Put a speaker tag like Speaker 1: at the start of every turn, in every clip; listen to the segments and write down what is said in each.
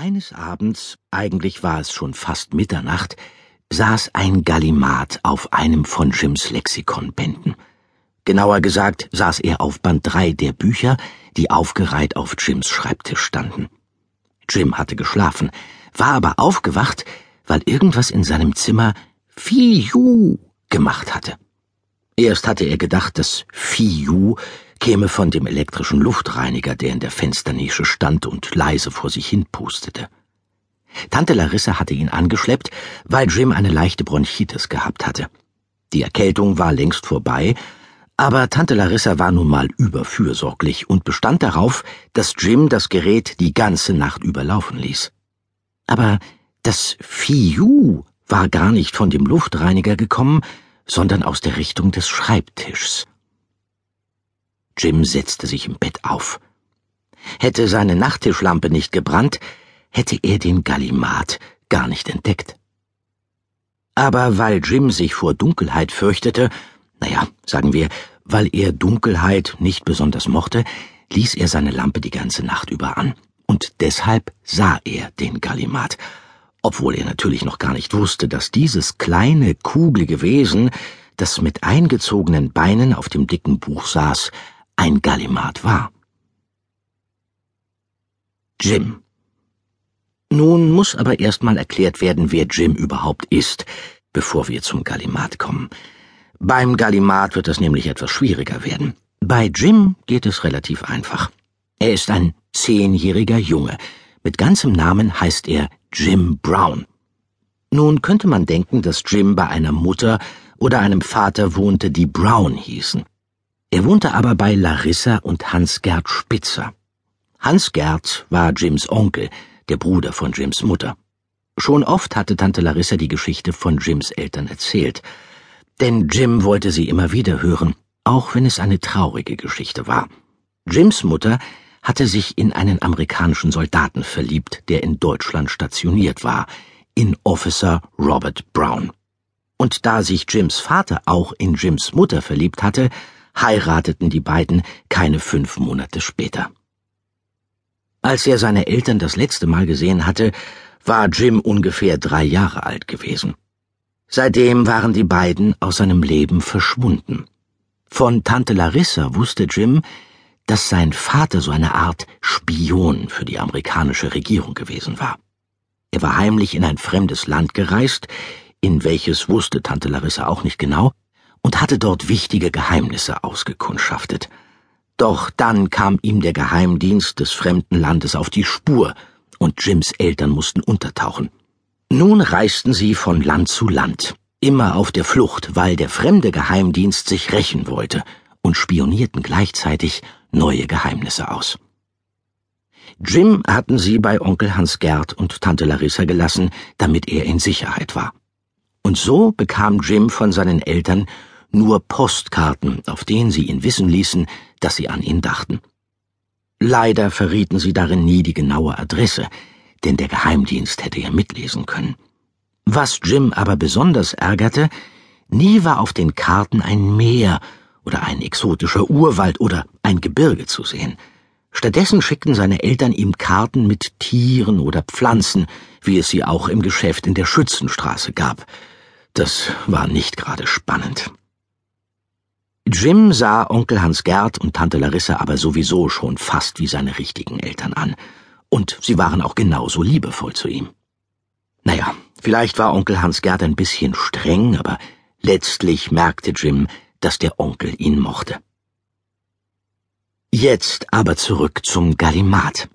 Speaker 1: Eines Abends, eigentlich war es schon fast Mitternacht, saß ein Gallimat auf einem von Jims Lexikonbänden. Genauer gesagt saß er auf Band 3 der Bücher, die aufgereiht auf Jims Schreibtisch standen. Jim hatte geschlafen, war aber aufgewacht, weil irgendwas in seinem Zimmer Fiu gemacht hatte. Erst hatte er gedacht, dass Fiu käme von dem elektrischen Luftreiniger, der in der Fensternische stand und leise vor sich hin pustete. Tante Larissa hatte ihn angeschleppt, weil Jim eine leichte Bronchitis gehabt hatte. Die Erkältung war längst vorbei, aber Tante Larissa war nun mal überfürsorglich und bestand darauf, dass Jim das Gerät die ganze Nacht überlaufen ließ. Aber das Fiu war gar nicht von dem Luftreiniger gekommen, sondern aus der Richtung des Schreibtischs. Jim setzte sich im Bett auf. Hätte seine Nachttischlampe nicht gebrannt, hätte er den Gallimat gar nicht entdeckt. Aber weil Jim sich vor Dunkelheit fürchtete, naja, sagen wir, weil er Dunkelheit nicht besonders mochte, ließ er seine Lampe die ganze Nacht über an. Und deshalb sah er den Gallimat, obwohl er natürlich noch gar nicht wusste, dass dieses kleine, kugelige Wesen, das mit eingezogenen Beinen auf dem dicken Buch saß, ein Gallimat war. Jim. Nun muss aber erstmal erklärt werden, wer Jim überhaupt ist, bevor wir zum Gallimat kommen. Beim Gallimat wird es nämlich etwas schwieriger werden. Bei Jim geht es relativ einfach. Er ist ein zehnjähriger Junge. Mit ganzem Namen heißt er Jim Brown. Nun könnte man denken, dass Jim bei einer Mutter oder einem Vater wohnte, die Brown hießen. Er wohnte aber bei Larissa und Hans-Gerd Spitzer. Hans-Gerd war Jims Onkel, der Bruder von Jims Mutter. Schon oft hatte Tante Larissa die Geschichte von Jims Eltern erzählt, denn Jim wollte sie immer wieder hören, auch wenn es eine traurige Geschichte war. Jims Mutter hatte sich in einen amerikanischen Soldaten verliebt, der in Deutschland stationiert war, in Officer Robert Brown. Und da sich Jims Vater auch in Jims Mutter verliebt hatte, heirateten die beiden keine fünf Monate später. Als er seine Eltern das letzte Mal gesehen hatte, war Jim ungefähr drei Jahre alt gewesen. Seitdem waren die beiden aus seinem Leben verschwunden. Von Tante Larissa wusste Jim, dass sein Vater so eine Art Spion für die amerikanische Regierung gewesen war. Er war heimlich in ein fremdes Land gereist, in welches wusste Tante Larissa auch nicht genau, und hatte dort wichtige Geheimnisse ausgekundschaftet. Doch dann kam ihm der Geheimdienst des fremden Landes auf die Spur, und Jims Eltern mussten untertauchen. Nun reisten sie von Land zu Land, immer auf der Flucht, weil der fremde Geheimdienst sich rächen wollte, und spionierten gleichzeitig neue Geheimnisse aus. Jim hatten sie bei Onkel Hans Gerd und Tante Larissa gelassen, damit er in Sicherheit war. Und so bekam Jim von seinen Eltern nur Postkarten, auf denen sie ihn wissen ließen, dass sie an ihn dachten. Leider verrieten sie darin nie die genaue Adresse, denn der Geheimdienst hätte ja mitlesen können. Was Jim aber besonders ärgerte, nie war auf den Karten ein Meer oder ein exotischer Urwald oder ein Gebirge zu sehen. Stattdessen schickten seine Eltern ihm Karten mit Tieren oder Pflanzen, wie es sie auch im Geschäft in der Schützenstraße gab. Das war nicht gerade spannend. Jim sah Onkel Hans Gerd und Tante Larissa aber sowieso schon fast wie seine richtigen Eltern an. Und sie waren auch genauso liebevoll zu ihm. Naja, vielleicht war Onkel Hans Gerd ein bisschen streng, aber letztlich merkte Jim, dass der Onkel ihn mochte. Jetzt aber zurück zum Gallimat.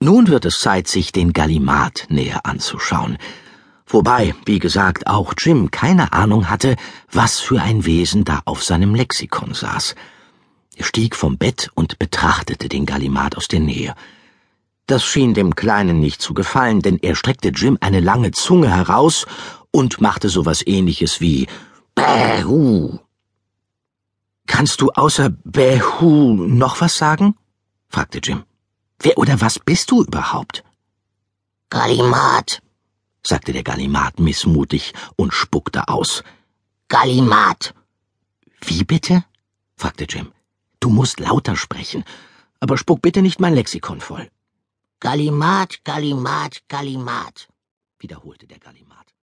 Speaker 1: Nun wird es Zeit, sich den Gallimat näher anzuschauen, wobei, wie gesagt, auch Jim keine Ahnung hatte, was für ein Wesen da auf seinem Lexikon saß. Er stieg vom Bett und betrachtete den Gallimat aus der Nähe. Das schien dem Kleinen nicht zu gefallen, denn er streckte Jim eine lange Zunge heraus und machte sowas ähnliches wie Bähu. Kannst du außer Bähu noch was sagen? fragte Jim. Wer oder was bist du überhaupt?
Speaker 2: Gallimat,
Speaker 1: sagte der Gallimat missmutig und spuckte aus.
Speaker 2: Gallimat.
Speaker 1: Wie bitte? fragte Jim. Du musst lauter sprechen, aber spuck bitte nicht mein Lexikon voll. Gallimat, Gallimat, Gallimat,
Speaker 3: wiederholte der Gallimat.